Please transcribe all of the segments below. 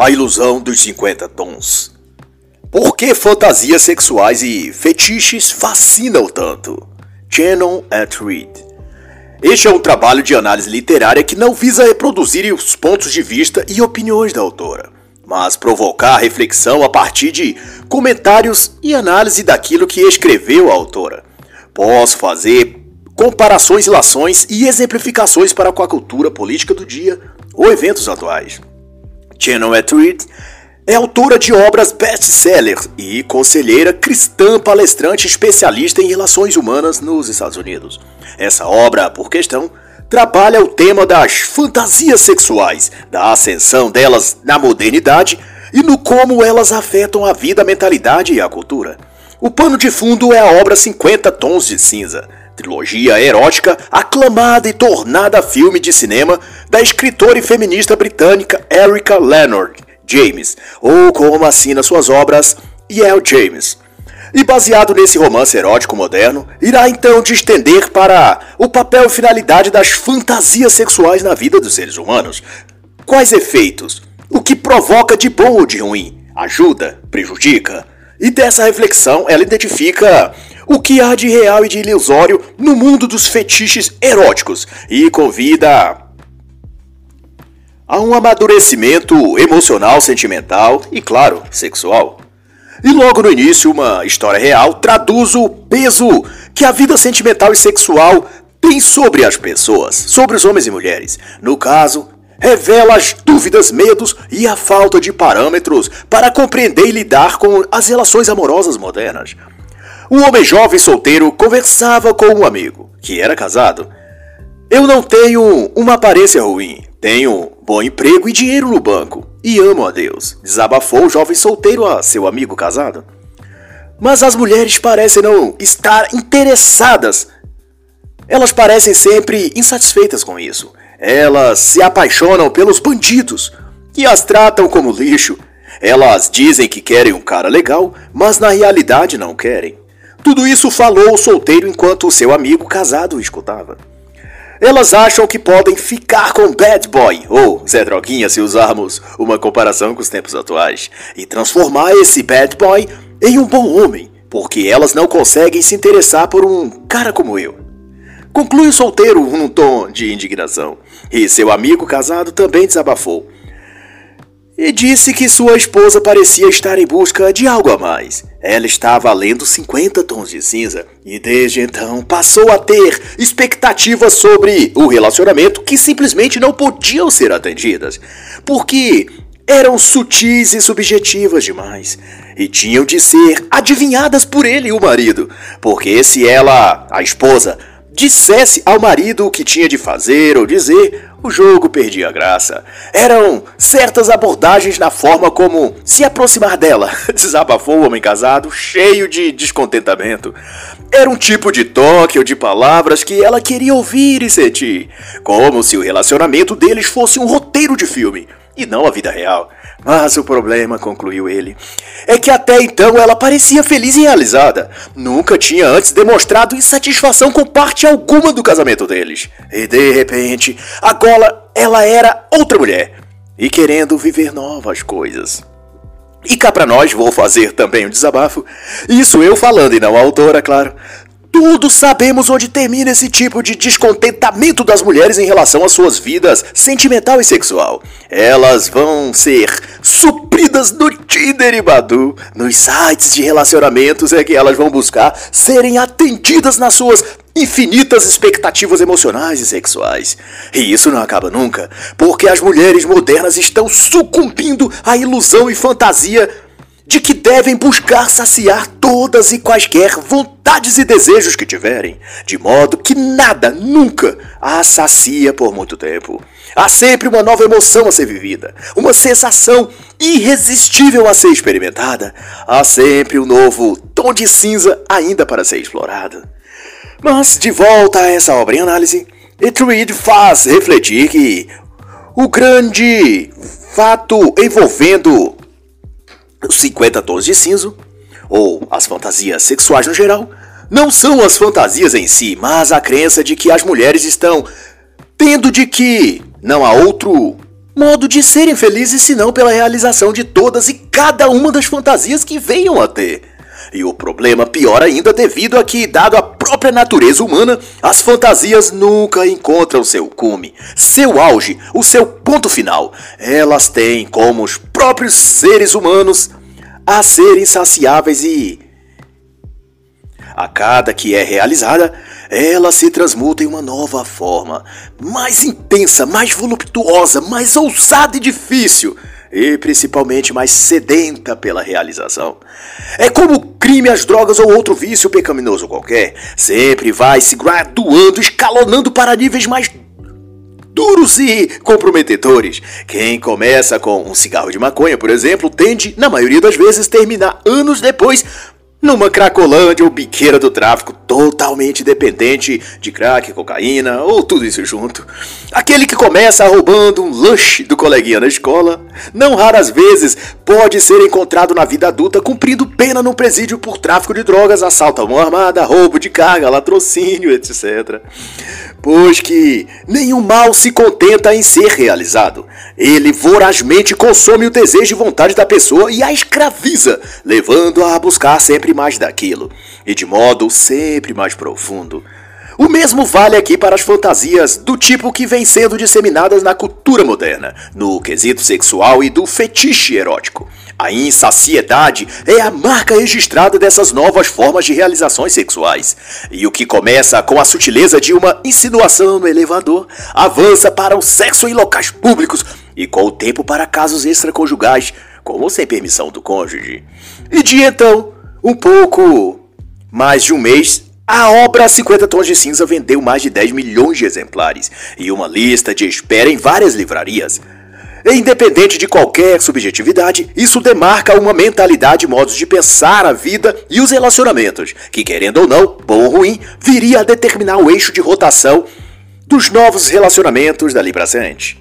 A ilusão dos 50 tons. Por que fantasias sexuais e fetiches fascinam tanto? Shannon at Reed. Este é um trabalho de análise literária que não visa reproduzir os pontos de vista e opiniões da autora, mas provocar reflexão a partir de comentários e análise daquilo que escreveu a autora. Posso fazer comparações, ilações e exemplificações para com a cultura política do dia ou eventos atuais. Shannon Reed é autora de obras best-seller e conselheira cristã palestrante especialista em relações humanas nos Estados Unidos. Essa obra, por questão, trabalha o tema das fantasias sexuais, da ascensão delas na modernidade e no como elas afetam a vida, a mentalidade e a cultura. O pano de fundo é a obra 50 Tons de Cinza, trilogia erótica aclamada e tornada filme de cinema da escritora e feminista britânica Erica Leonard James, ou como assina suas obras, Yale James. E baseado nesse romance erótico moderno, irá então te estender para o papel e finalidade das fantasias sexuais na vida dos seres humanos. Quais efeitos? O que provoca de bom ou de ruim? Ajuda? Prejudica? E dessa reflexão ela identifica o que há de real e de ilusório no mundo dos fetiches eróticos e convida a um amadurecimento emocional, sentimental e, claro, sexual. E logo no início, uma história real traduz o peso que a vida sentimental e sexual tem sobre as pessoas, sobre os homens e mulheres. No caso, revela as dúvidas, medos e a falta de parâmetros para compreender e lidar com as relações amorosas modernas. Um homem jovem solteiro conversava com um amigo, que era casado. Eu não tenho uma aparência ruim, tenho bom emprego e dinheiro no banco, e amo a Deus, desabafou o jovem solteiro a seu amigo casado. Mas as mulheres parecem não estar interessadas. Elas parecem sempre insatisfeitas com isso. Elas se apaixonam pelos bandidos e as tratam como lixo. Elas dizem que querem um cara legal, mas na realidade não querem. Tudo isso falou o solteiro enquanto seu amigo casado o escutava. Elas acham que podem ficar com Bad Boy, ou Zé Droguinha se usarmos uma comparação com os tempos atuais, e transformar esse Bad Boy em um bom homem, porque elas não conseguem se interessar por um cara como eu. Conclui o solteiro num tom de indignação, e seu amigo casado também desabafou. E disse que sua esposa parecia estar em busca de algo a mais. Ela estava lendo 50 tons de cinza e desde então passou a ter expectativas sobre o relacionamento que simplesmente não podiam ser atendidas, porque eram sutis e subjetivas demais e tinham de ser adivinhadas por ele, o marido, porque se ela, a esposa, dissesse ao marido o que tinha de fazer ou dizer, o jogo perdia graça. Eram certas abordagens na forma como se aproximar dela, desabafou o homem casado, cheio de descontentamento. Era um tipo de toque ou de palavras que ela queria ouvir e sentir, como se o relacionamento deles fosse um roteiro de filme e não a vida real. Mas o problema, concluiu ele, é que até então ela parecia feliz e realizada. Nunca tinha antes demonstrado insatisfação com parte alguma do casamento deles. E de repente, agora ela era outra mulher e querendo viver novas coisas. E cá pra nós, vou fazer também um desabafo. Isso eu falando e não a autora, claro. Todos sabemos onde termina esse tipo de descontentamento das mulheres em relação às suas vidas sentimental e sexual. Elas vão ser supridas no Tinder e Badu, nos sites de relacionamentos é que elas vão buscar serem atendidas nas suas infinitas expectativas emocionais e sexuais. E isso não acaba nunca, porque as mulheres modernas estão sucumbindo à ilusão e fantasia de que devem buscar saciar todas e quaisquer vontades e desejos que tiverem, de modo que nada nunca as sacia por muito tempo. Há sempre uma nova emoção a ser vivida, uma sensação irresistível a ser experimentada. Há sempre um novo tom de cinza ainda para ser explorado. Mas, de volta a essa obra em análise, Etruid faz refletir que o grande fato envolvendo 50 tons de cinza, ou as fantasias sexuais no geral, não são as fantasias em si, mas a crença de que as mulheres estão tendo de que não há outro modo de serem felizes senão pela realização de todas e cada uma das fantasias que venham a ter. E o problema pior ainda devido a que, dado a própria natureza humana, as fantasias nunca encontram seu cume, seu auge, o seu ponto final. Elas têm, como os próprios seres humanos, a ser insaciáveis e. A cada que é realizada, ela se transmuta em uma nova forma, mais intensa, mais voluptuosa, mais ousada e difícil e principalmente mais sedenta pela realização. É como o crime, as drogas ou outro vício pecaminoso qualquer, sempre vai se graduando, escalonando para níveis mais duros e comprometedores. Quem começa com um cigarro de maconha, por exemplo, tende, na maioria das vezes, terminar anos depois numa cracolândia ou biqueira do tráfico totalmente dependente de crack, cocaína ou tudo isso junto. Aquele que começa roubando um lanche do coleguinha na escola, não raras vezes pode ser encontrado na vida adulta cumprindo pena no presídio por tráfico de drogas, assalto à mão armada, roubo de carga, latrocínio, etc. Pois que nenhum mal se contenta em ser realizado. Ele vorazmente consome o desejo e vontade da pessoa e a escraviza, levando-a a buscar sempre mais daquilo, e de modo sempre mais profundo. O mesmo vale aqui para as fantasias do tipo que vem sendo disseminadas na cultura moderna, no quesito sexual e do fetiche erótico. A insaciedade é a marca registrada dessas novas formas de realizações sexuais. E o que começa com a sutileza de uma insinuação no elevador avança para o sexo em locais públicos e com o tempo para casos extraconjugais, como sem permissão do cônjuge. E de então, um pouco mais de um mês, a obra 50 Tons de Cinza vendeu mais de 10 milhões de exemplares e uma lista de espera em várias livrarias. Independente de qualquer subjetividade, isso demarca uma mentalidade e modos de pensar a vida e os relacionamentos, que, querendo ou não, bom ou ruim, viria a determinar o eixo de rotação dos novos relacionamentos dali pra frente.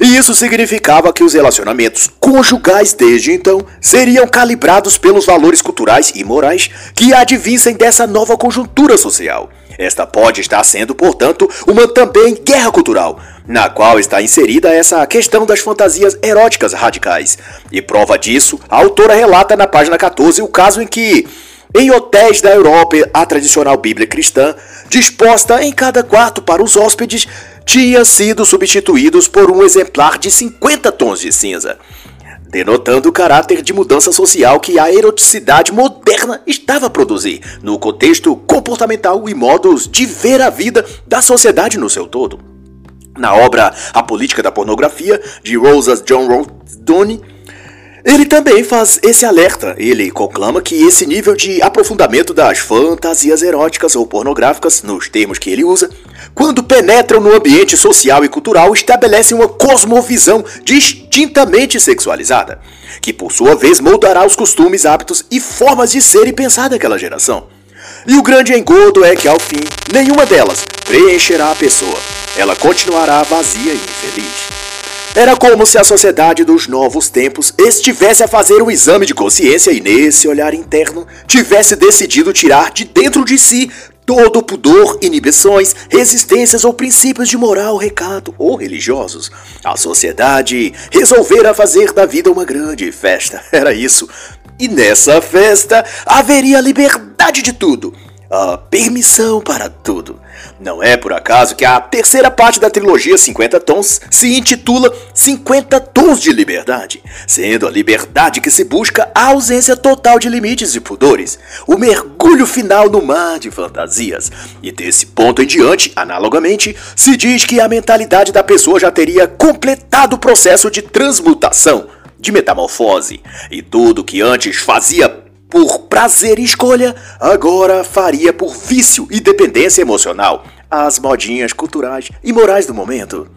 E isso significava que os relacionamentos conjugais desde então seriam calibrados pelos valores culturais e morais que advinssem dessa nova conjuntura social. Esta pode estar sendo, portanto, uma também guerra cultural, na qual está inserida essa questão das fantasias eróticas radicais. E prova disso, a autora relata na página 14 o caso em que, em hotéis da Europa, a tradicional Bíblia cristã, disposta em cada quarto para os hóspedes, tinha sido substituídos por um exemplar de 50 tons de cinza, denotando o caráter de mudança social que a eroticidade moderna estava a produzir no contexto comportamental e modos de ver a vida da sociedade no seu todo. Na obra A Política da Pornografia, de Rosas John Rodoni, ele também faz esse alerta. Ele conclama que esse nível de aprofundamento das fantasias eróticas ou pornográficas, nos termos que ele usa, quando penetram no ambiente social e cultural, estabelecem uma cosmovisão distintamente sexualizada, que por sua vez moldará os costumes, hábitos e formas de ser e pensar daquela geração. E o grande engodo é que, ao fim, nenhuma delas preencherá a pessoa. Ela continuará vazia e infeliz. Era como se a sociedade dos novos tempos estivesse a fazer um exame de consciência e, nesse olhar interno, tivesse decidido tirar de dentro de si todo pudor, inibições, resistências ou princípios de moral, recato ou religiosos. A sociedade resolvera fazer da vida uma grande festa. Era isso. E nessa festa haveria liberdade de tudo a permissão para tudo. Não é por acaso que a terceira parte da trilogia 50 Tons se intitula 50 Tons de Liberdade, sendo a liberdade que se busca a ausência total de limites e pudores, o mergulho final no mar de fantasias. E desse ponto em diante, analogamente, se diz que a mentalidade da pessoa já teria completado o processo de transmutação, de metamorfose, e tudo que antes fazia por prazer e escolha, agora faria por vício e dependência emocional as modinhas culturais e morais do momento.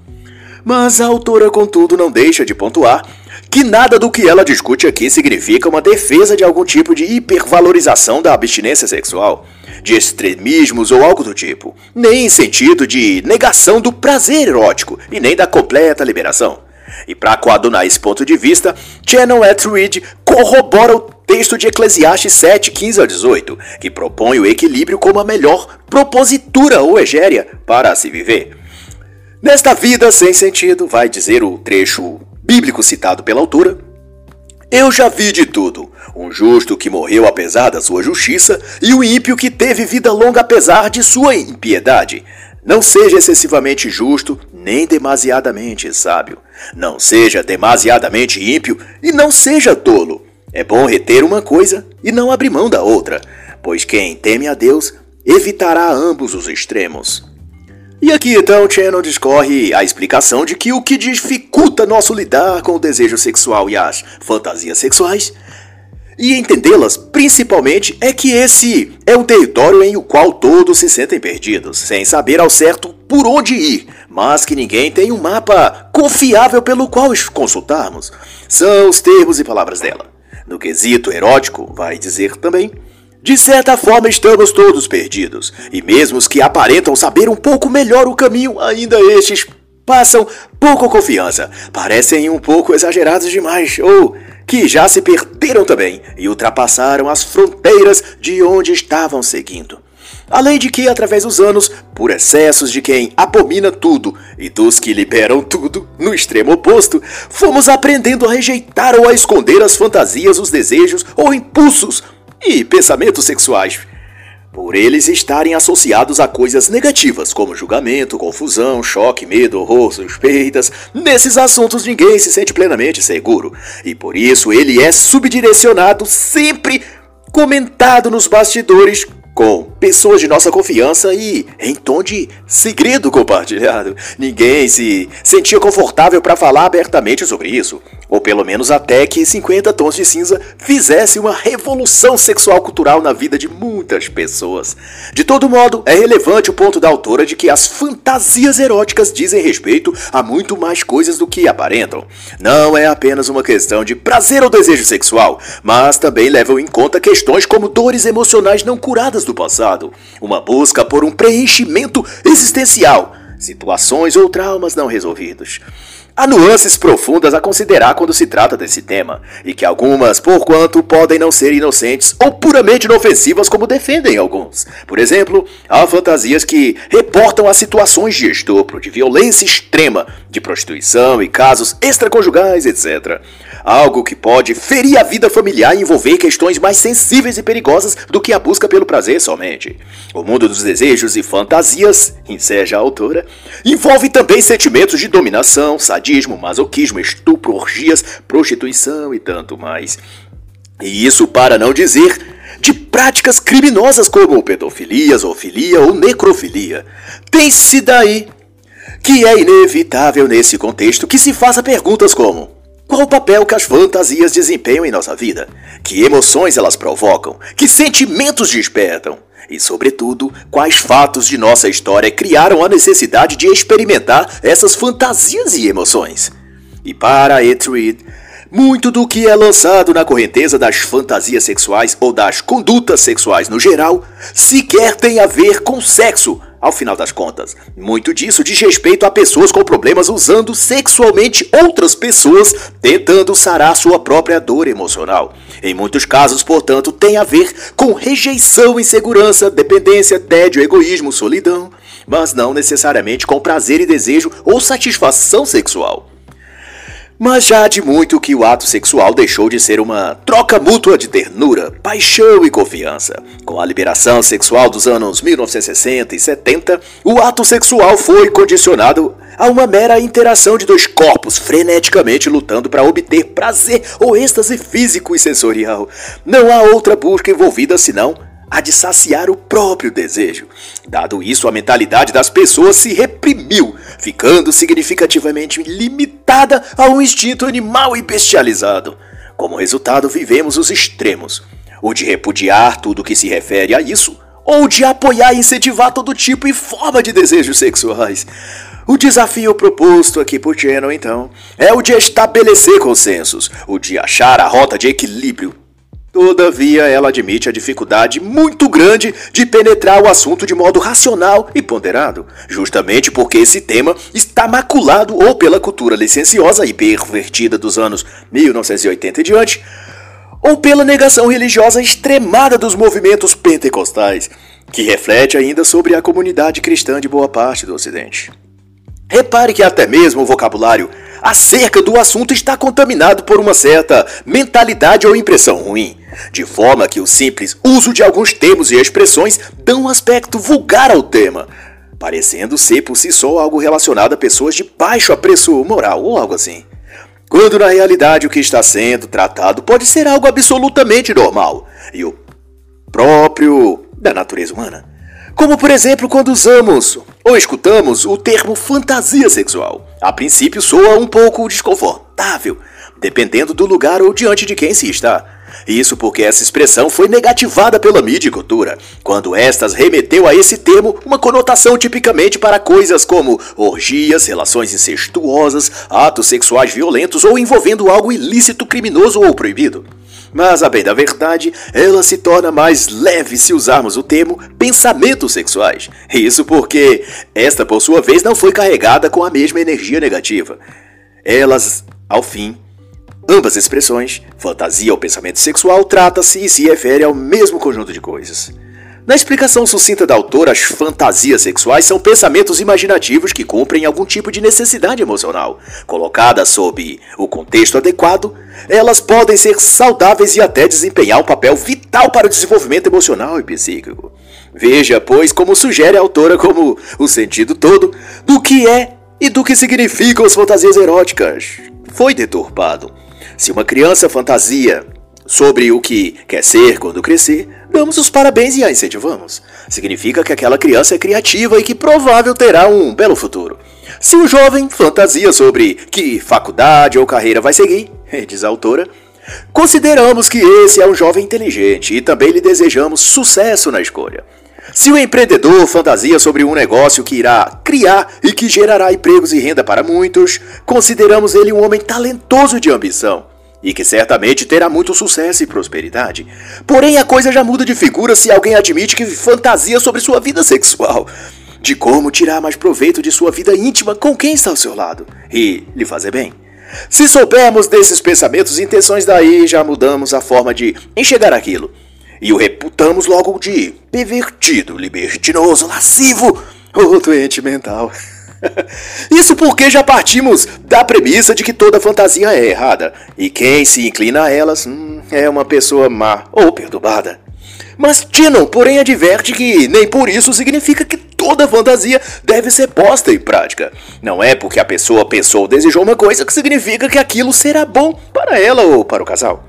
Mas a autora, contudo, não deixa de pontuar que nada do que ela discute aqui significa uma defesa de algum tipo de hipervalorização da abstinência sexual, de extremismos ou algo do tipo, nem em sentido de negação do prazer erótico e nem da completa liberação. E para coadunar esse ponto de vista, Channel Etheridge corrobora o texto de Eclesiastes 7, 15 a 18, que propõe o equilíbrio como a melhor propositura ou egéria para se viver. Nesta vida sem sentido, vai dizer o trecho bíblico citado pela autora, eu já vi de tudo: um justo que morreu apesar da sua justiça e o ímpio que teve vida longa apesar de sua impiedade. Não seja excessivamente justo, nem demasiadamente sábio. Não seja demasiadamente ímpio e não seja tolo. É bom reter uma coisa e não abrir mão da outra, pois quem teme a Deus evitará ambos os extremos. E aqui então Shannon discorre a explicação de que o que dificulta nosso lidar com o desejo sexual e as fantasias sexuais e entendê-las principalmente é que esse é um território em o qual todos se sentem perdidos, sem saber ao certo por onde ir, mas que ninguém tem um mapa confiável pelo qual consultarmos. São os termos e palavras dela. No quesito erótico, vai dizer também de certa forma, estamos todos perdidos, e mesmo os que aparentam saber um pouco melhor o caminho, ainda estes passam pouco confiança, parecem um pouco exagerados demais, ou que já se perderam também e ultrapassaram as fronteiras de onde estavam seguindo. Além de que, através dos anos, por excessos de quem abomina tudo e dos que liberam tudo, no extremo oposto, fomos aprendendo a rejeitar ou a esconder as fantasias, os desejos ou impulsos e pensamentos sexuais, por eles estarem associados a coisas negativas, como julgamento, confusão, choque, medo, horror, suspeitas. Nesses assuntos ninguém se sente plenamente seguro, e por isso ele é subdirecionado sempre comentado nos bastidores com pessoas de nossa confiança e em tom de segredo compartilhado. Ninguém se sentia confortável para falar abertamente sobre isso, ou pelo menos até que 50 Tons de Cinza fizesse uma revolução sexual cultural na vida de muitas pessoas. De todo modo, é relevante o ponto da autora de que as fantasias eróticas dizem respeito a muito mais coisas do que aparentam. Não é apenas uma questão de prazer ou desejo sexual, mas também levam em conta questões como dores emocionais não curadas do passado, uma busca por um preenchimento existencial, situações ou traumas não resolvidos. Há nuances profundas a considerar quando se trata desse tema, e que algumas, por quanto, podem não ser inocentes ou puramente inofensivas como defendem alguns. Por exemplo, há fantasias que reportam as situações de estupro, de violência extrema, de prostituição e casos extraconjugais, etc. Algo que pode ferir a vida familiar e envolver questões mais sensíveis e perigosas do que a busca pelo prazer somente. O mundo dos desejos e fantasias, enseja a autora, envolve também sentimentos de dominação, sadismo, masoquismo, estupro, orgias, prostituição e tanto mais. E isso para não dizer de práticas criminosas como pedofilia, zoofilia ou necrofilia. Tem-se daí que é inevitável nesse contexto que se faça perguntas como: qual o papel que as fantasias desempenham em nossa vida? Que emoções elas provocam? Que sentimentos despertam? E, sobretudo, quais fatos de nossa história criaram a necessidade de experimentar essas fantasias e emoções? E para Etreed, muito do que é lançado na correnteza das fantasias sexuais ou das condutas sexuais no geral sequer tem a ver com sexo, ao final das contas. Muito disso diz respeito a pessoas com problemas usando sexualmente outras pessoas, tentando sarar sua própria dor emocional. Em muitos casos, portanto, tem a ver com rejeição, insegurança, dependência, tédio, egoísmo, solidão, mas não necessariamente com prazer e desejo ou satisfação sexual. Mas já de muito que o ato sexual deixou de ser uma troca mútua de ternura, paixão e confiança. Com a liberação sexual dos anos 1960 e 70, o ato sexual foi condicionado a uma mera interação de dois corpos freneticamente lutando para obter prazer ou êxtase físico e sensorial. Não há outra busca envolvida senão a de saciar o próprio desejo. Dado isso, a mentalidade das pessoas se reprimiu, ficando significativamente limitada a um instinto animal e bestializado. Como resultado, vivemos os extremos: o de repudiar tudo que se refere a isso, ou de apoiar e incentivar todo tipo e forma de desejos sexuais. O desafio proposto aqui por Channel, então, é o de estabelecer consensos, o de achar a rota de equilíbrio Todavia, ela admite a dificuldade muito grande de penetrar o assunto de modo racional e ponderado, justamente porque esse tema está maculado ou pela cultura licenciosa e pervertida dos anos 1980 e diante, ou pela negação religiosa extremada dos movimentos pentecostais, que reflete ainda sobre a comunidade cristã de boa parte do Ocidente. Repare que até mesmo o vocabulário acerca do assunto está contaminado por uma certa mentalidade ou impressão ruim, de forma que o simples uso de alguns termos e expressões dão um aspecto vulgar ao tema, parecendo ser por si só algo relacionado a pessoas de baixo apreço moral ou algo assim. Quando na realidade o que está sendo tratado pode ser algo absolutamente normal e o próprio da natureza humana. Como por exemplo quando usamos ou escutamos o termo fantasia sexual. A princípio soa um pouco desconfortável, dependendo do lugar ou diante de quem se está. Isso porque essa expressão foi negativada pela mídia e cultura, quando estas remeteu a esse termo uma conotação tipicamente para coisas como orgias, relações incestuosas, atos sexuais violentos ou envolvendo algo ilícito, criminoso ou proibido. Mas, a bem da verdade, ela se torna mais leve se usarmos o termo pensamentos sexuais. Isso porque esta, por sua vez, não foi carregada com a mesma energia negativa. Elas, ao fim, ambas expressões, fantasia ou pensamento sexual, trata-se e se refere ao mesmo conjunto de coisas. Na explicação sucinta da autora, as fantasias sexuais são pensamentos imaginativos que cumprem algum tipo de necessidade emocional. Colocadas sob o contexto adequado, elas podem ser saudáveis e até desempenhar um papel vital para o desenvolvimento emocional e psíquico. Veja, pois, como sugere a autora como o sentido todo do que é e do que significam as fantasias eróticas. Foi deturpado. Se uma criança fantasia sobre o que quer ser quando crescer, damos os parabéns e a incentivamos. Significa que aquela criança é criativa e que provável terá um belo futuro. Se o jovem fantasia sobre que faculdade ou carreira vai seguir, diz a autora, consideramos que esse é um jovem inteligente e também lhe desejamos sucesso na escolha. Se o empreendedor fantasia sobre um negócio que irá criar e que gerará empregos e renda para muitos, consideramos ele um homem talentoso de ambição e que certamente terá muito sucesso e prosperidade. Porém, a coisa já muda de figura se alguém admite que fantasia sobre sua vida sexual, de como tirar mais proveito de sua vida íntima com quem está ao seu lado e lhe fazer bem. Se soubermos desses pensamentos e intenções, daí já mudamos a forma de enxergar aquilo e o reputamos logo de pervertido, libertinoso, lascivo ou doente mental. Isso porque já partimos da premissa de que toda fantasia é errada, e quem se inclina a elas hum, é uma pessoa má ou perturbada. Mas Tinon, porém, adverte que nem por isso significa que toda fantasia deve ser posta em prática. Não é porque a pessoa pensou ou desejou uma coisa que significa que aquilo será bom para ela ou para o casal.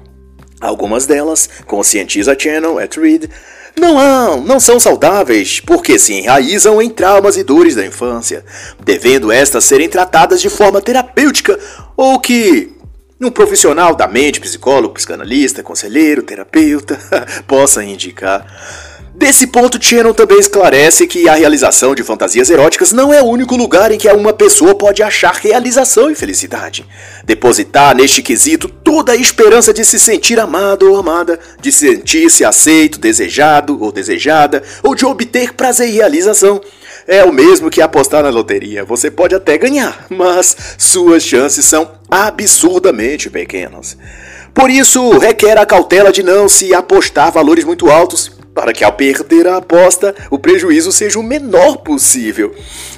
Algumas delas, conscientiza Channel at Reed, não, há, não são saudáveis porque se enraizam em traumas e dores da infância, devendo estas serem tratadas de forma terapêutica ou que um profissional da mente, psicólogo, psicanalista, conselheiro, terapeuta, possa indicar. Desse ponto, Shannon também esclarece que a realização de fantasias eróticas não é o único lugar em que uma pessoa pode achar realização e felicidade. Depositar neste quesito toda a esperança de se sentir amado ou amada, de sentir-se aceito, desejado ou desejada, ou de obter prazer e realização. É o mesmo que apostar na loteria. Você pode até ganhar, mas suas chances são absurdamente pequenas. Por isso, requer a cautela de não se apostar valores muito altos para que ao perder a aposta, o prejuízo seja o menor possível.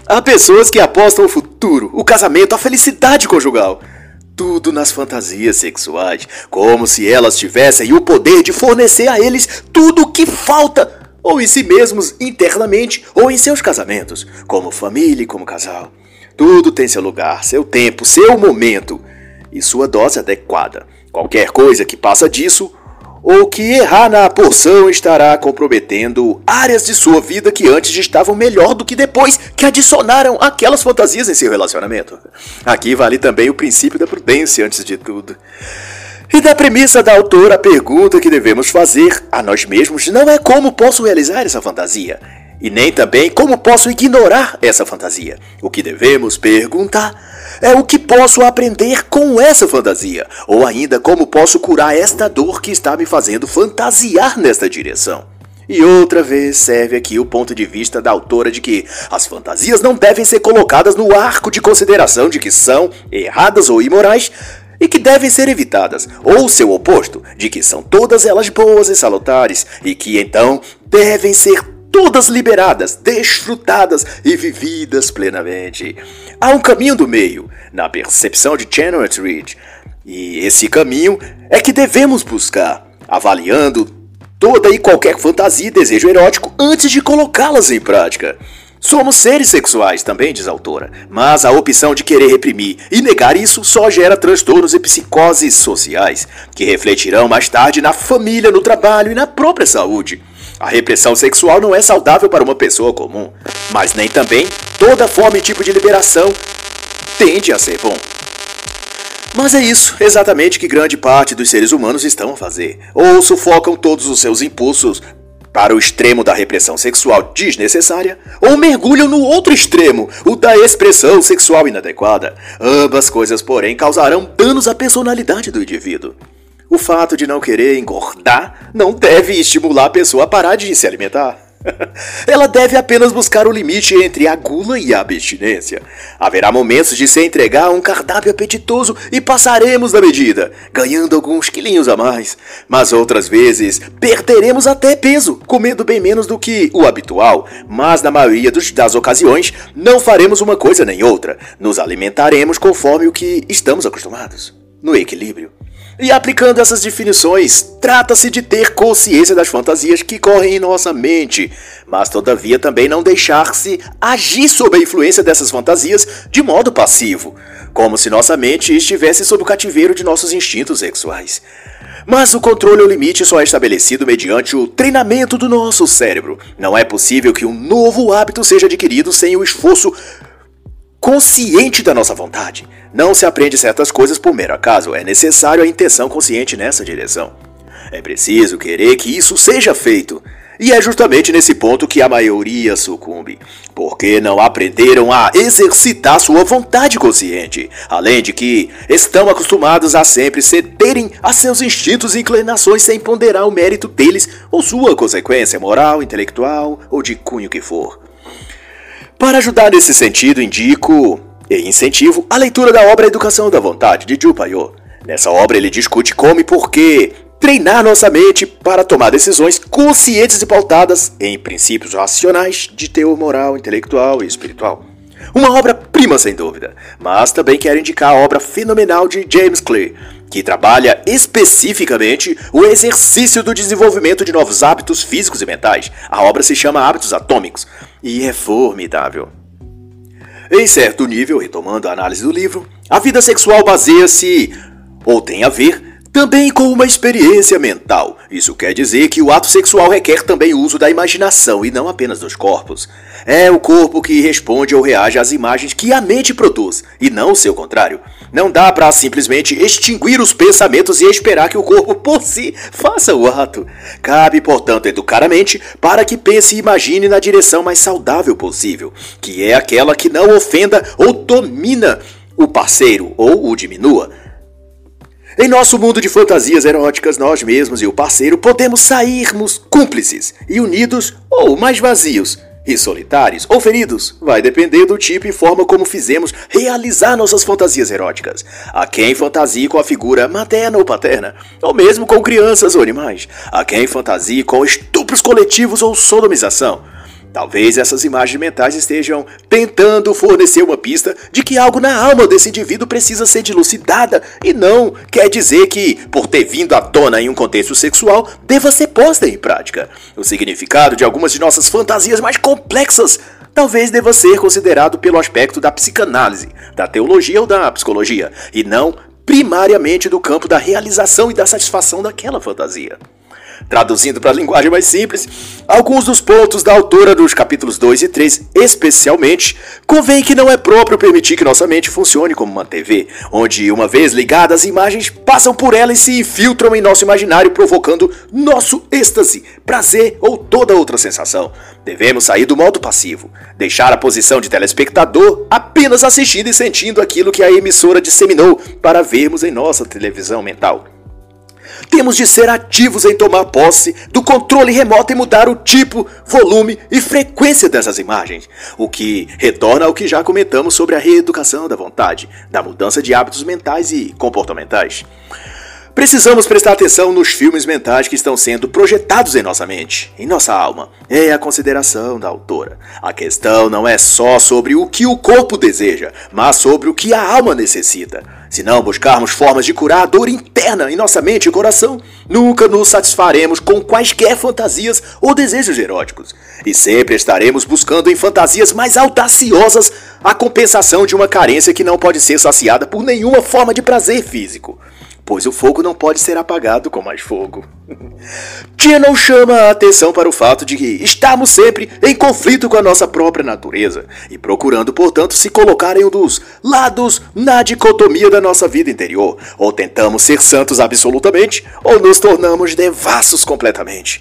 Há pessoas que apostam o futuro, o casamento, a felicidade conjugal. Tudo nas fantasias sexuais, como se elas tivessem o poder de fornecer a eles tudo o que falta, ou em si mesmos internamente, ou em seus casamentos, como família e como casal. Tudo tem seu lugar, seu tempo, seu momento e sua dose adequada. Qualquer coisa que passa disso ou que errar na porção estará comprometendo áreas de sua vida que antes estavam melhor do que depois que adicionaram aquelas fantasias em seu relacionamento. Aqui vale também o princípio da prudência antes de tudo. E da premissa da autora, a pergunta que devemos fazer a nós mesmos não é como posso realizar essa fantasia, e nem também como posso ignorar essa fantasia. O que devemos perguntar é o que posso aprender com essa fantasia, ou ainda como posso curar esta dor que está me fazendo fantasiar nesta direção. E outra vez serve aqui o ponto de vista da autora de que as fantasias não devem ser colocadas no arco de consideração de que são erradas ou imorais e que devem ser evitadas, ou seu oposto, de que são todas elas boas e salutares e que então devem ser todas liberadas, desfrutadas e vividas plenamente. Há um caminho do meio, na percepção de Chandler Reed, e esse caminho é que devemos buscar, avaliando toda e qualquer fantasia e desejo erótico antes de colocá-las em prática. Somos seres sexuais, também diz a autora, mas a opção de querer reprimir e negar isso só gera transtornos e psicoses sociais, que refletirão mais tarde na família, no trabalho e na própria saúde. A repressão sexual não é saudável para uma pessoa comum, mas nem também toda forma e tipo de liberação tende a ser bom. Mas é isso exatamente que grande parte dos seres humanos estão a fazer. Ou sufocam todos os seus impulsos para o extremo da repressão sexual desnecessária, ou mergulham no outro extremo, o da expressão sexual inadequada. Ambas coisas, porém, causarão danos à personalidade do indivíduo. O fato de não querer engordar não deve estimular a pessoa a parar de se alimentar. Ela deve apenas buscar o limite entre a gula e a abstinência. Haverá momentos de se entregar a um cardápio apetitoso e passaremos da medida, ganhando alguns quilinhos a mais. Mas outras vezes perderemos até peso, comendo bem menos do que o habitual. Mas na maioria das ocasiões não faremos uma coisa nem outra. Nos alimentaremos conforme o que estamos acostumados. No equilíbrio. E aplicando essas definições, trata-se de ter consciência das fantasias que correm em nossa mente, mas todavia também não deixar-se agir sob a influência dessas fantasias de modo passivo, como se nossa mente estivesse sob o cativeiro de nossos instintos sexuais. Mas o controle ao limite só é estabelecido mediante o treinamento do nosso cérebro. Não é possível que um novo hábito seja adquirido sem o esforço consciente da nossa vontade. Não se aprende certas coisas por mero acaso, é necessário a intenção consciente nessa direção. É preciso querer que isso seja feito. E é justamente nesse ponto que a maioria sucumbe, porque não aprenderam a exercitar sua vontade consciente, além de que estão acostumados a sempre cederem a seus instintos e inclinações sem ponderar o mérito deles ou sua consequência moral, intelectual ou de cunho que for. Para ajudar nesse sentido, indico e incentivo a leitura da obra Educação da Vontade, de Ju Paiô. Nessa obra ele discute como e por que treinar nossa mente para tomar decisões conscientes e pautadas em princípios racionais de teor moral, intelectual e espiritual. Uma obra-prima, sem dúvida, mas também quero indicar a obra fenomenal de James Clear, que trabalha especificamente o exercício do desenvolvimento de novos hábitos físicos e mentais. A obra se chama Hábitos Atômicos e é formidável. Em certo nível, retomando a análise do livro, a vida sexual baseia-se, ou tem a ver, também com uma experiência mental. Isso quer dizer que o ato sexual requer também o uso da imaginação e não apenas dos corpos. É o corpo que responde ou reage às imagens que a mente produz, e não o seu contrário. Não dá para simplesmente extinguir os pensamentos e esperar que o corpo por si faça o ato. Cabe, portanto, educar a mente para que pense e imagine na direção mais saudável possível, que é aquela que não ofenda ou domina o parceiro ou o diminua. Em nosso mundo de fantasias eróticas, nós mesmos e o parceiro podemos sairmos cúmplices e unidos ou mais vazios e solitários ou feridos. Vai depender do tipo e forma como fizemos realizar nossas fantasias eróticas. A quem fantasie com a figura materna ou paterna, ou mesmo com crianças ou animais. A quem fantasie com estupros coletivos ou sodomização. Talvez essas imagens mentais estejam tentando fornecer uma pista de que algo na alma desse indivíduo precisa ser dilucidada e não quer dizer que, por ter vindo à tona em um contexto sexual, deva ser posta em prática. O significado de algumas de nossas fantasias mais complexas talvez deva ser considerado pelo aspecto da psicanálise, da teologia ou da psicologia, e não primariamente do campo da realização e da satisfação daquela fantasia. Traduzindo para a linguagem mais simples, alguns dos pontos da autora dos capítulos 2 e 3, especialmente, convém que não é próprio permitir que nossa mente funcione como uma TV, onde, uma vez ligadas, as imagens passam por ela e se infiltram em nosso imaginário, provocando nosso êxtase, prazer ou toda outra sensação. Devemos sair do modo passivo, deixar a posição de telespectador apenas assistindo e sentindo aquilo que a emissora disseminou para vermos em nossa televisão mental. Temos de ser ativos em tomar posse do controle remoto e mudar o tipo, volume e frequência dessas imagens, o que retorna ao que já comentamos sobre a reeducação da vontade, da mudança de hábitos mentais e comportamentais. Precisamos prestar atenção nos filmes mentais que estão sendo projetados em nossa mente, em nossa alma. É a consideração da autora. A questão não é só sobre o que o corpo deseja, mas sobre o que a alma necessita. Se não buscarmos formas de curar a dor interna em nossa mente e coração, nunca nos satisfaremos com quaisquer fantasias ou desejos eróticos. E sempre estaremos buscando em fantasias mais audaciosas a compensação de uma carência que não pode ser saciada por nenhuma forma de prazer físico pois o fogo não pode ser apagado com mais fogo. Tino chama a atenção para o fato de que estamos sempre em conflito com a nossa própria natureza e procurando, portanto, se colocar em um dos lados na dicotomia da nossa vida interior. Ou tentamos ser santos absolutamente, ou nos tornamos devassos completamente.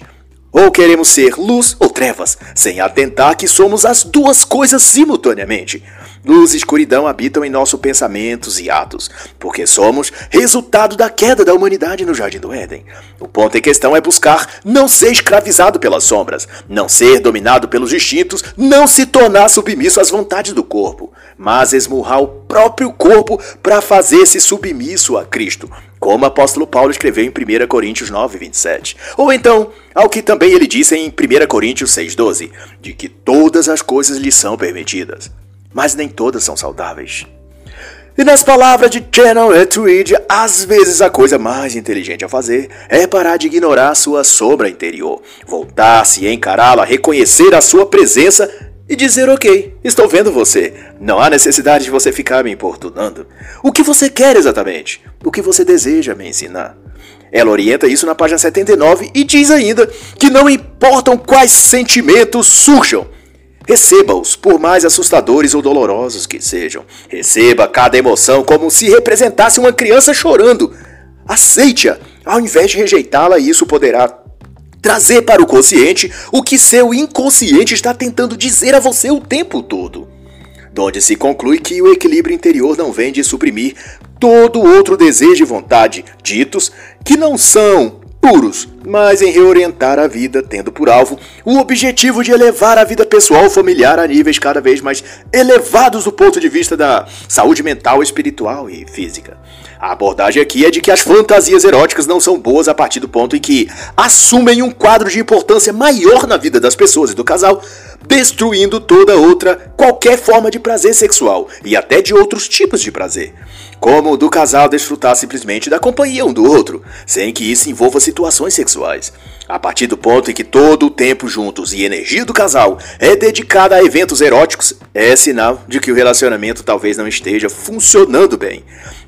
Ou queremos ser luz ou trevas, sem atentar que somos as duas coisas simultaneamente. Luz e escuridão habitam em nossos pensamentos e atos, porque somos resultado da queda da humanidade no Jardim do Éden. O ponto em questão é buscar não ser escravizado pelas sombras, não ser dominado pelos instintos, não se tornar submisso às vontades do corpo, mas esmurrar o próprio corpo para fazer-se submisso a Cristo, como o apóstolo Paulo escreveu em 1 Coríntios 9, 27. Ou então, ao que também ele disse em 1 Coríntios 6,12, de que todas as coisas lhe são permitidas mas nem todas são saudáveis. E nas palavras de Channel Etruid, às vezes a coisa mais inteligente a fazer é parar de ignorar sua sombra interior, voltar-se e encará-la, reconhecer a sua presença e dizer: Ok, estou vendo você. Não há necessidade de você ficar me importunando. O que você quer exatamente? O que você deseja me ensinar? Ela orienta isso na página 79 e diz ainda que não importam quais sentimentos surjam, Receba-os, por mais assustadores ou dolorosos que sejam. Receba cada emoção como se representasse uma criança chorando. Aceite-a, ao invés de rejeitá-la, isso poderá trazer para o consciente o que seu inconsciente está tentando dizer a você o tempo todo. Donde se conclui que o equilíbrio interior não vem de suprimir todo outro desejo e vontade, ditos que não são puros, mas em reorientar a vida, tendo por alvo o objetivo de elevar a vida pessoal familiar a níveis cada vez mais elevados do ponto de vista da saúde mental, espiritual e física. A abordagem aqui é de que as fantasias eróticas não são boas a partir do ponto em que assumem um quadro de importância maior na vida das pessoas e do casal, destruindo toda outra, qualquer forma de prazer sexual e até de outros tipos de prazer como o do casal desfrutar simplesmente da companhia um do outro, sem que isso envolva situações sexuais. A partir do ponto em que todo o tempo juntos e energia do casal é dedicada a eventos eróticos, é sinal de que o relacionamento talvez não esteja funcionando bem.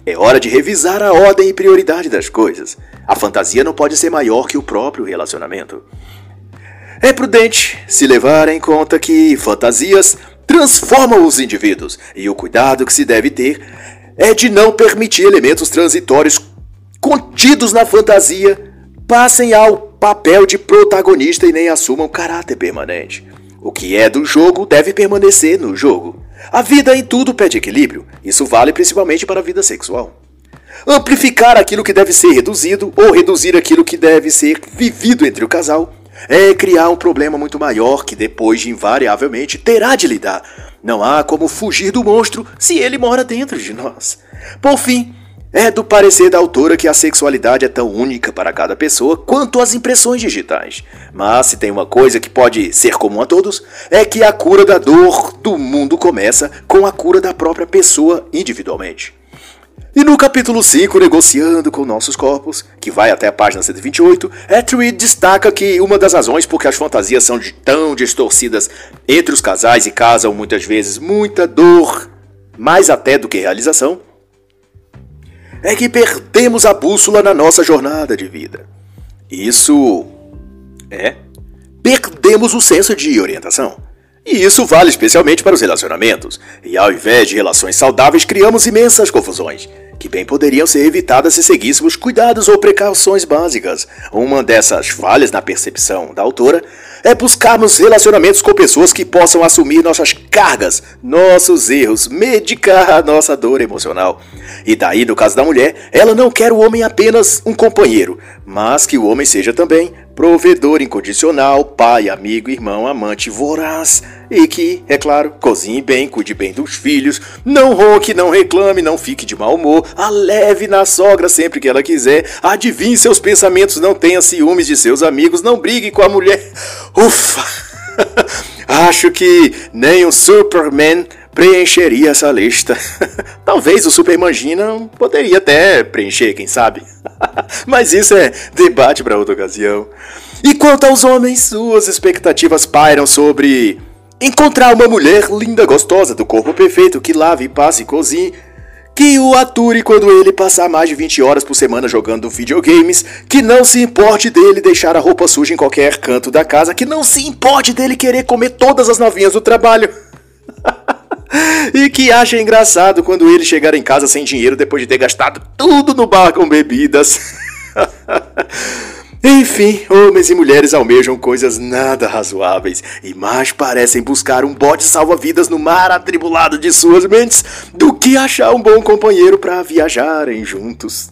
É hora de revisar a ordem e prioridade das coisas. A fantasia não pode ser maior que o próprio relacionamento. É prudente se levar em conta que fantasias transformam os indivíduos e o cuidado que se deve ter é de não permitir elementos transitórios contidos na fantasia passem ao papel de protagonista e nem assumam caráter permanente. O que é do jogo deve permanecer no jogo. A vida em tudo pede equilíbrio. Isso vale principalmente para a vida sexual. Amplificar aquilo que deve ser reduzido ou reduzir aquilo que deve ser vivido entre o casal é criar um problema muito maior que depois, invariavelmente, terá de lidar. Não há como fugir do monstro se ele mora dentro de nós. Por fim, é do parecer da autora que a sexualidade é tão única para cada pessoa quanto as impressões digitais. Mas se tem uma coisa que pode ser comum a todos, é que a cura da dor do mundo começa com a cura da própria pessoa individualmente. E no capítulo 5, Negociando com Nossos Corpos, que vai até a página 128, Etreed destaca que uma das razões por que as fantasias são tão distorcidas entre os casais e causam muitas vezes muita dor, mais até do que realização, é que perdemos a bússola na nossa jornada de vida. Isso é, perdemos o senso de orientação. E isso vale especialmente para os relacionamentos. E ao invés de relações saudáveis, criamos imensas confusões que bem poderiam ser evitadas se seguíssemos cuidados ou precauções básicas. Uma dessas falhas na percepção da autora é buscarmos relacionamentos com pessoas que possam assumir nossas cargas, nossos erros, medicar a nossa dor emocional. E daí, no caso da mulher, ela não quer o homem apenas um companheiro, mas que o homem seja também provedor incondicional, pai, amigo, irmão, amante, voraz e que, é claro, cozinhe bem, cuide bem dos filhos, não ronque, não reclame, não fique de mau humor, a leve na sogra sempre que ela quiser, adivinhe seus pensamentos, não tenha ciúmes de seus amigos, não brigue com a mulher. Ufa! Acho que nem um Superman preencheria essa lista. Talvez o Supermangina poderia até preencher, quem sabe? Mas isso é debate para outra ocasião. E quanto aos homens, suas expectativas pairam sobre encontrar uma mulher linda, gostosa, do corpo perfeito, que lave, passe e cozinhe, que o ature quando ele passar mais de 20 horas por semana jogando videogames, que não se importe dele deixar a roupa suja em qualquer canto da casa, que não se importe dele querer comer todas as novinhas do trabalho. e que acha engraçado quando ele chegar em casa sem dinheiro depois de ter gastado tudo no bar com bebidas. Enfim, homens e mulheres almejam coisas nada razoáveis e mais parecem buscar um bote salva-vidas no mar atribulado de suas mentes do que achar um bom companheiro para viajarem juntos.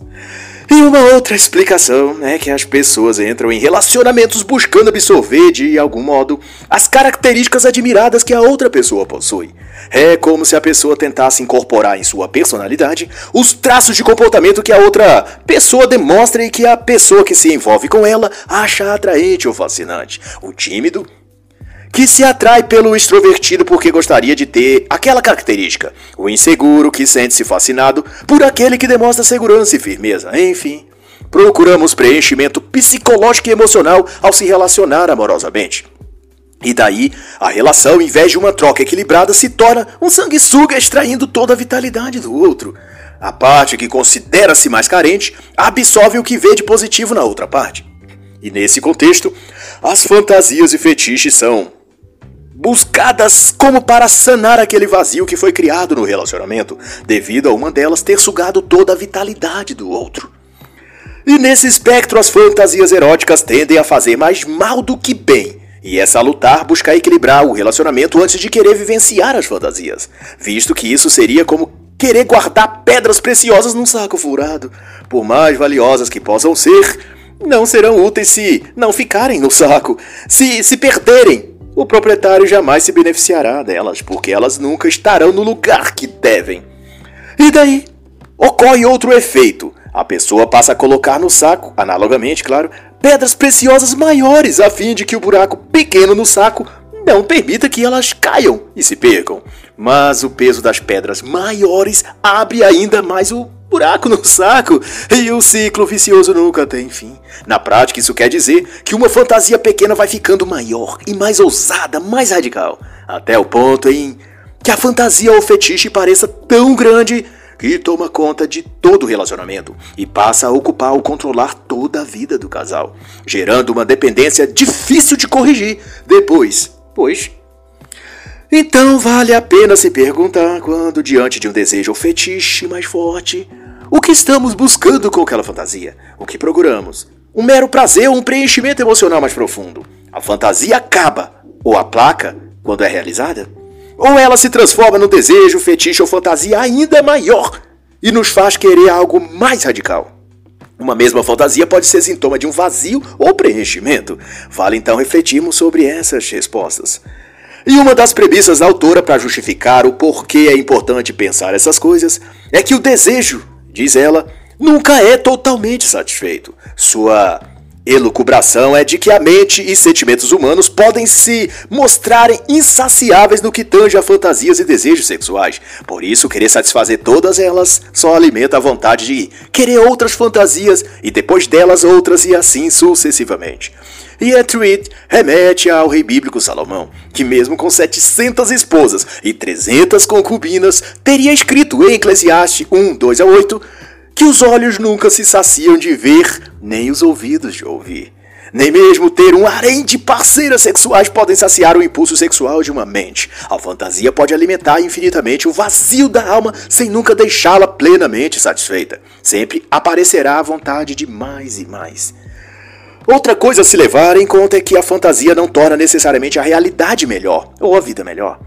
E uma outra explicação é que as pessoas entram em relacionamentos buscando absorver, de algum modo, as características admiradas que a outra pessoa possui. É como se a pessoa tentasse incorporar em sua personalidade os traços de comportamento que a outra pessoa demonstra e que a pessoa que se envolve com ela acha atraente ou fascinante. O tímido que se atrai pelo extrovertido porque gostaria de ter aquela característica. O inseguro que sente-se fascinado por aquele que demonstra segurança e firmeza. Enfim, procuramos preenchimento psicológico e emocional ao se relacionar amorosamente. E daí, a relação, em vez de uma troca equilibrada, se torna um sanguessuga extraindo toda a vitalidade do outro. A parte que considera-se mais carente absorve o que vê de positivo na outra parte. E nesse contexto, as fantasias e fetiches são buscadas como para sanar aquele vazio que foi criado no relacionamento, devido a uma delas ter sugado toda a vitalidade do outro. E nesse espectro, as fantasias eróticas tendem a fazer mais mal do que bem e é salutar buscar equilibrar o relacionamento antes de querer vivenciar as fantasias, visto que isso seria como querer guardar pedras preciosas num saco furado. Por mais valiosas que possam ser, não serão úteis se não ficarem no saco. Se se perderem, o proprietário jamais se beneficiará delas, porque elas nunca estarão no lugar que devem. E daí? Ocorre outro efeito. A pessoa passa a colocar no saco, analogamente, claro, pedras preciosas maiores, a fim de que o buraco pequeno no saco não permita que elas caiam e se percam. Mas o peso das pedras maiores abre ainda mais o buraco no saco e o ciclo vicioso nunca tem fim. Na prática, isso quer dizer que uma fantasia pequena vai ficando maior e mais ousada, mais radical, até o ponto em que a fantasia ou fetiche pareça tão grande que toma conta de todo o relacionamento e passa a ocupar ou controlar toda a vida do casal, gerando uma dependência difícil de corrigir depois, pois. Então vale a pena se perguntar quando, diante de um desejo ou fetiche mais forte, o que estamos buscando com aquela fantasia? O que procuramos? Um mero prazer ou um preenchimento emocional mais profundo? A fantasia acaba ou aplaca quando é realizada? Ou ela se transforma num desejo, fetiche ou fantasia ainda maior e nos faz querer algo mais radical. Uma mesma fantasia pode ser sintoma de um vazio ou preenchimento. Vale então refletirmos sobre essas respostas. E uma das premissas da autora para justificar o porquê é importante pensar essas coisas é que o desejo, diz ela, nunca é totalmente satisfeito. Sua Elucubração é de que a mente e sentimentos humanos podem se mostrarem insaciáveis no que tange a fantasias e desejos sexuais. Por isso, querer satisfazer todas elas só alimenta a vontade de querer outras fantasias e depois delas outras e assim sucessivamente. E a tweet remete ao rei bíblico Salomão, que mesmo com 700 esposas e 300 concubinas, teria escrito em Eclesiastes 1, 2 a 8 que os olhos nunca se saciam de ver, nem os ouvidos de ouvir. Nem mesmo ter um harém de parceiras sexuais podem saciar o impulso sexual de uma mente. A fantasia pode alimentar infinitamente o vazio da alma sem nunca deixá-la plenamente satisfeita. Sempre aparecerá a vontade de mais e mais. Outra coisa a se levar em conta é que a fantasia não torna necessariamente a realidade melhor ou a vida melhor.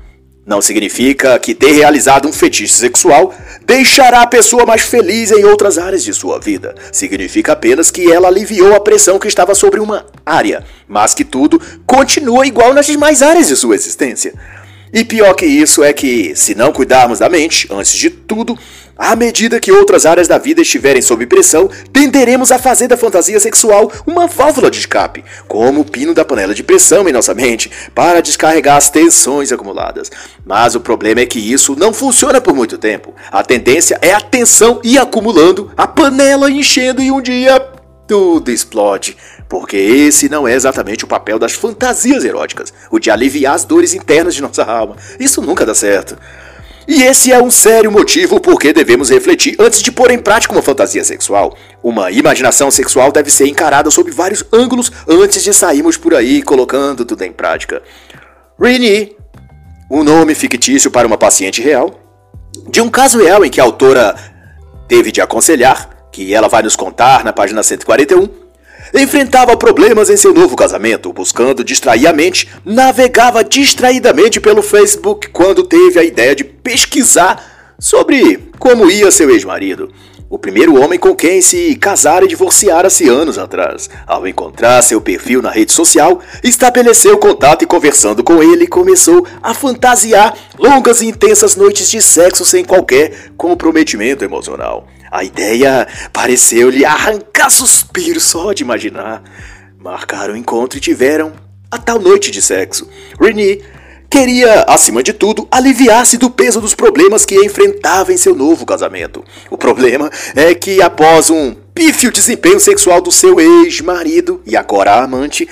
Não significa que ter realizado um fetiche sexual deixará a pessoa mais feliz em outras áreas de sua vida. Significa apenas que ela aliviou a pressão que estava sobre uma área, mas que tudo continua igual nas demais áreas de sua existência. E pior que isso é que, se não cuidarmos da mente, antes de tudo, à medida que outras áreas da vida estiverem sob pressão, tenderemos a fazer da fantasia sexual uma válvula de escape, como o pino da panela de pressão em nossa mente, para descarregar as tensões acumuladas. Mas o problema é que isso não funciona por muito tempo. A tendência é a tensão ir acumulando, a panela enchendo e um dia tudo explode. Porque esse não é exatamente o papel das fantasias eróticas, o de aliviar as dores internas de nossa alma. Isso nunca dá certo. E esse é um sério motivo por que devemos refletir antes de pôr em prática uma fantasia sexual. Uma imaginação sexual deve ser encarada sob vários ângulos antes de sairmos por aí colocando tudo em prática. Rini, um nome fictício para uma paciente real, de um caso real em que a autora teve de aconselhar, que ela vai nos contar na página 141 enfrentava problemas em seu novo casamento, buscando distrair a mente, navegava distraidamente pelo Facebook quando teve a ideia de pesquisar sobre como ia seu ex-marido. O primeiro homem com quem se casara e divorciara-se anos atrás. Ao encontrar seu perfil na rede social, estabeleceu contato e conversando com ele, começou a fantasiar longas e intensas noites de sexo sem qualquer comprometimento emocional. A ideia pareceu-lhe arrancar suspiros só de imaginar. Marcaram o encontro e tiveram a tal noite de sexo. Renee queria, acima de tudo, aliviar-se do peso dos problemas que enfrentava em seu novo casamento. O problema é que, após um pífio desempenho sexual do seu ex-marido e agora amante,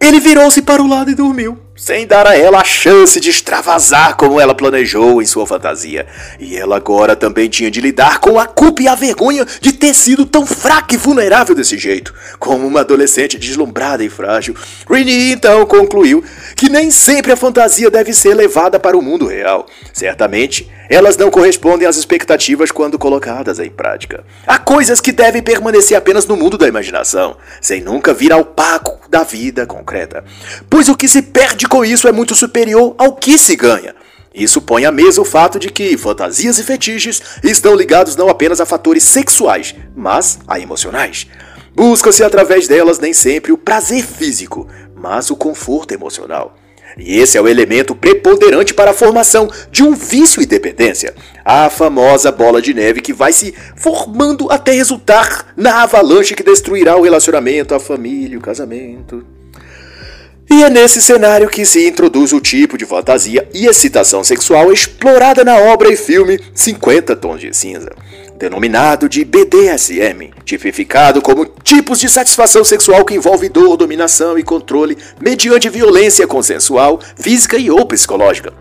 ele virou-se para o lado e dormiu sem dar a ela a chance de extravasar como ela planejou em sua fantasia. E ela agora também tinha de lidar com a culpa e a vergonha de ter sido tão fraca e vulnerável desse jeito, como uma adolescente deslumbrada e frágil. Rini então concluiu que nem sempre a fantasia deve ser levada para o mundo real. Certamente, elas não correspondem às expectativas quando colocadas em prática. Há coisas que devem permanecer apenas no mundo da imaginação, sem nunca vir ao paco da vida concreta. Pois o que se perde com isso é muito superior ao que se ganha. Isso põe à mesa o fato de que fantasias e fetiches estão ligados não apenas a fatores sexuais, mas a emocionais. Busca-se através delas nem sempre o prazer físico, mas o conforto emocional. E esse é o elemento preponderante para a formação de um vício e dependência. A famosa bola de neve que vai se formando até resultar na avalanche que destruirá o relacionamento, a família, o casamento. E é nesse cenário que se introduz o tipo de fantasia e excitação sexual explorada na obra e filme 50 Tons de Cinza, denominado de BDSM, tipificado como tipos de satisfação sexual que envolve dor, dominação e controle mediante violência consensual, física e ou psicológica.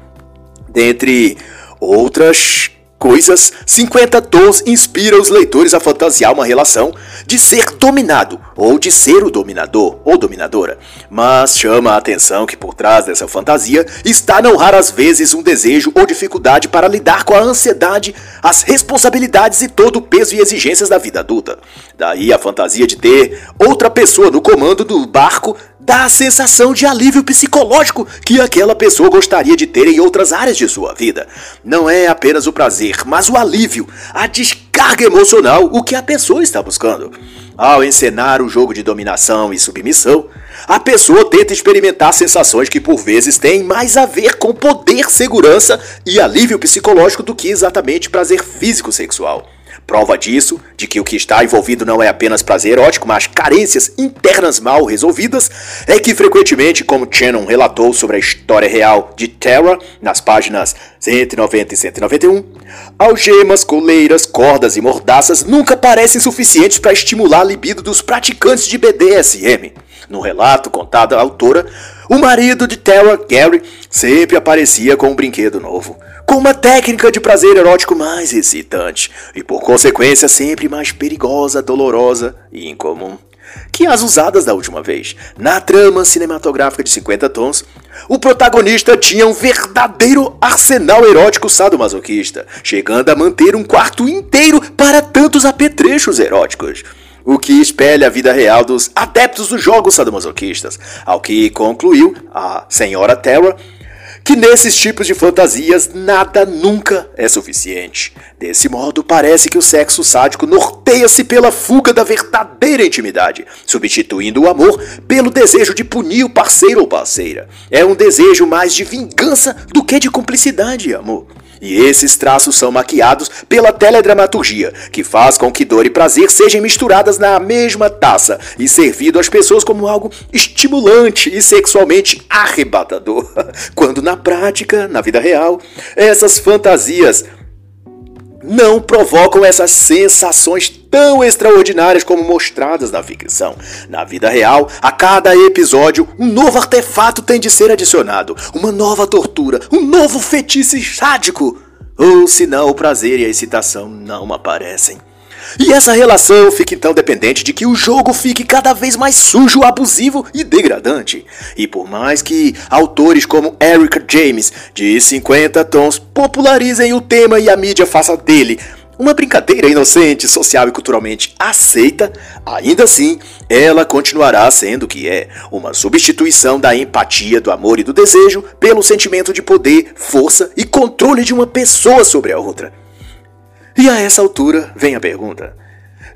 Dentre outras coisas, 50 tons inspira os leitores a fantasiar uma relação de ser dominado ou de ser o dominador ou dominadora. Mas chama a atenção que por trás dessa fantasia está não raras vezes um desejo ou dificuldade para lidar com a ansiedade, as responsabilidades e todo o peso e exigências da vida adulta. Daí a fantasia de ter outra pessoa no comando do barco dá a sensação de alívio psicológico que aquela pessoa gostaria de ter em outras áreas de sua vida. Não é apenas o prazer, mas o alívio, a descarga emocional, o que a pessoa está buscando. Ao encenar o jogo de dominação e submissão, a pessoa tenta experimentar sensações que por vezes têm mais a ver com poder, segurança e alívio psicológico do que exatamente prazer físico sexual. Prova disso, de que o que está envolvido não é apenas prazer erótico, mas carências internas mal resolvidas, é que frequentemente, como Shannon relatou sobre a história real de Terra, nas páginas 190 e 191, algemas, coleiras, cordas e mordaças nunca parecem suficientes para estimular a libido dos praticantes de BDSM. No relato contado à autora, o marido de Terra, Gary, sempre aparecia com um brinquedo novo com uma técnica de prazer erótico mais excitante e, por consequência, sempre mais perigosa, dolorosa e incomum que as usadas da última vez. Na trama cinematográfica de 50 tons, o protagonista tinha um verdadeiro arsenal erótico sadomasoquista, chegando a manter um quarto inteiro para tantos apetrechos eróticos. O que espelha a vida real dos adeptos dos jogos sadomasoquistas, ao que concluiu a senhora Terra que nesses tipos de fantasias nada nunca é suficiente. Desse modo, parece que o sexo sádico norteia-se pela fuga da verdadeira intimidade, substituindo o amor pelo desejo de punir o parceiro ou parceira. É um desejo mais de vingança do que de cumplicidade amor. E esses traços são maquiados pela teledramaturgia, que faz com que dor e prazer sejam misturadas na mesma taça e servido às pessoas como algo estimulante e sexualmente arrebatador. Quando na prática, na vida real, essas fantasias não provocam essas sensações tão extraordinárias como mostradas na ficção. Na vida real, a cada episódio, um novo artefato tem de ser adicionado, uma nova tortura, um novo fetiche sádico. Ou senão o prazer e a excitação não aparecem. E essa relação fica então dependente de que o jogo fique cada vez mais sujo, abusivo e degradante. E por mais que autores como Eric James, de 50 Tons, popularizem o tema e a mídia faça dele uma brincadeira inocente, social e culturalmente aceita, ainda assim, ela continuará sendo o que é: uma substituição da empatia, do amor e do desejo pelo sentimento de poder, força e controle de uma pessoa sobre a outra. E a essa altura vem a pergunta: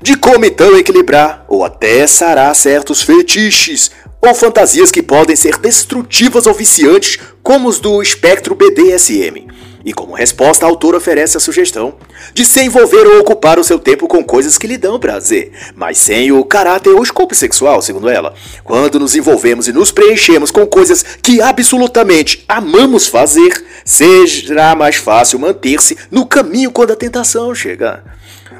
de como então equilibrar ou até sarar certos fetiches ou fantasias que podem ser destrutivas ou viciantes, como os do espectro BDSM? E como resposta, a autora oferece a sugestão de se envolver ou ocupar o seu tempo com coisas que lhe dão prazer, mas sem o caráter ou escopo sexual, segundo ela. Quando nos envolvemos e nos preenchemos com coisas que absolutamente amamos fazer, será mais fácil manter-se no caminho quando a tentação chega.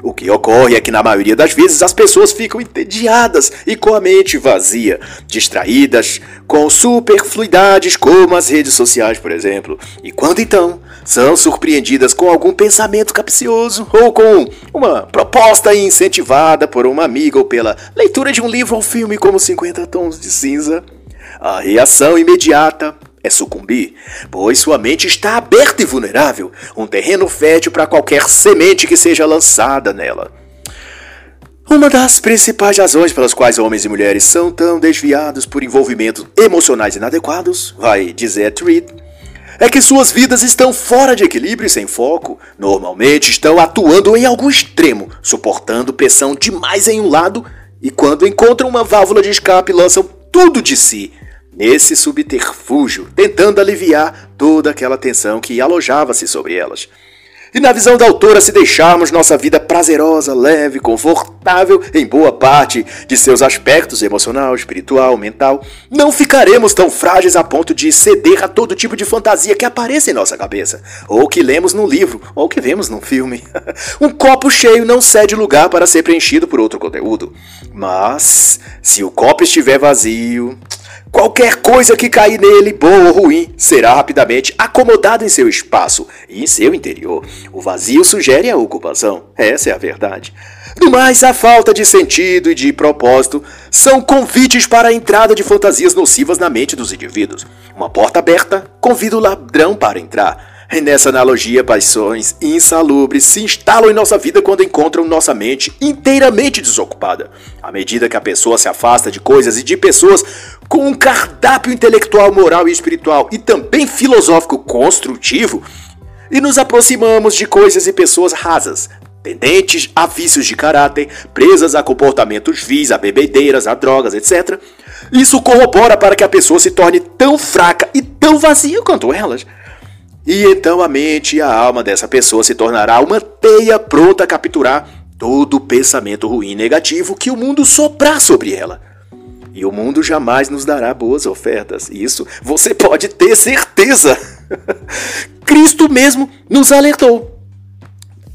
O que ocorre é que, na maioria das vezes, as pessoas ficam entediadas e com a mente vazia, distraídas com superfluidades como as redes sociais, por exemplo. E quando então são surpreendidas com algum pensamento capcioso ou com uma proposta incentivada por uma amiga ou pela leitura de um livro ou filme como 50 Tons de Cinza, a reação imediata é sucumbir, pois sua mente está aberta e vulnerável, um terreno fértil para qualquer semente que seja lançada nela. Uma das principais razões pelas quais homens e mulheres são tão desviados por envolvimentos emocionais inadequados, vai dizer Treat, é que suas vidas estão fora de equilíbrio e sem foco. Normalmente estão atuando em algum extremo, suportando pressão demais em um lado e quando encontram uma válvula de escape lançam tudo de si nesse subterfúgio, tentando aliviar toda aquela tensão que alojava-se sobre elas. E na visão da autora, se deixarmos nossa vida prazerosa, leve, confortável em boa parte de seus aspectos emocional, espiritual, mental, não ficaremos tão frágeis a ponto de ceder a todo tipo de fantasia que apareça em nossa cabeça, ou que lemos num livro, ou que vemos num filme. um copo cheio não cede lugar para ser preenchido por outro conteúdo. Mas, se o copo estiver vazio, Qualquer coisa que cair nele, boa ou ruim, será rapidamente acomodada em seu espaço e em seu interior. O vazio sugere a ocupação, essa é a verdade. No mais, a falta de sentido e de propósito são convites para a entrada de fantasias nocivas na mente dos indivíduos. Uma porta aberta convida o ladrão para entrar. E nessa analogia, paixões insalubres se instalam em nossa vida quando encontram nossa mente inteiramente desocupada. À medida que a pessoa se afasta de coisas e de pessoas com um cardápio intelectual, moral e espiritual e também filosófico construtivo, e nos aproximamos de coisas e pessoas rasas, tendentes a vícios de caráter, presas a comportamentos vis, a bebedeiras, a drogas, etc. Isso corrobora para que a pessoa se torne tão fraca e tão vazia quanto elas. E então a mente e a alma dessa pessoa se tornará uma teia pronta a capturar todo pensamento ruim e negativo que o mundo soprar sobre ela. E o mundo jamais nos dará boas ofertas. Isso você pode ter certeza. Cristo mesmo nos alertou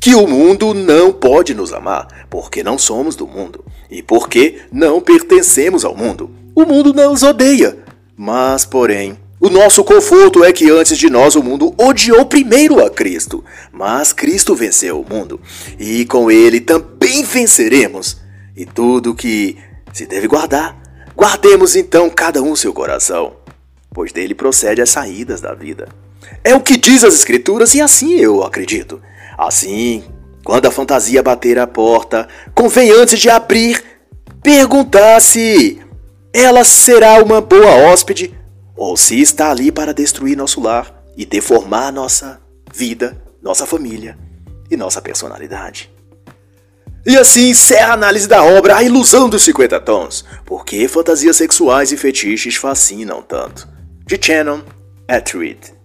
que o mundo não pode nos amar, porque não somos do mundo e porque não pertencemos ao mundo. O mundo não nos odeia, mas, porém, o nosso conforto é que antes de nós o mundo odiou primeiro a Cristo, mas Cristo venceu o mundo e com ele também venceremos. E tudo que se deve guardar, guardemos então cada um seu coração, pois dele procede as saídas da vida. É o que diz as Escrituras e assim eu acredito. Assim, quando a fantasia bater a porta, convém antes de abrir perguntar se ela será uma boa hóspede ou se está ali para destruir nosso lar e deformar nossa vida, nossa família e nossa personalidade. E assim encerra a análise da obra A Ilusão dos 50 Tons. Por que fantasias sexuais e fetiches fascinam tanto? De Shannon Atwood.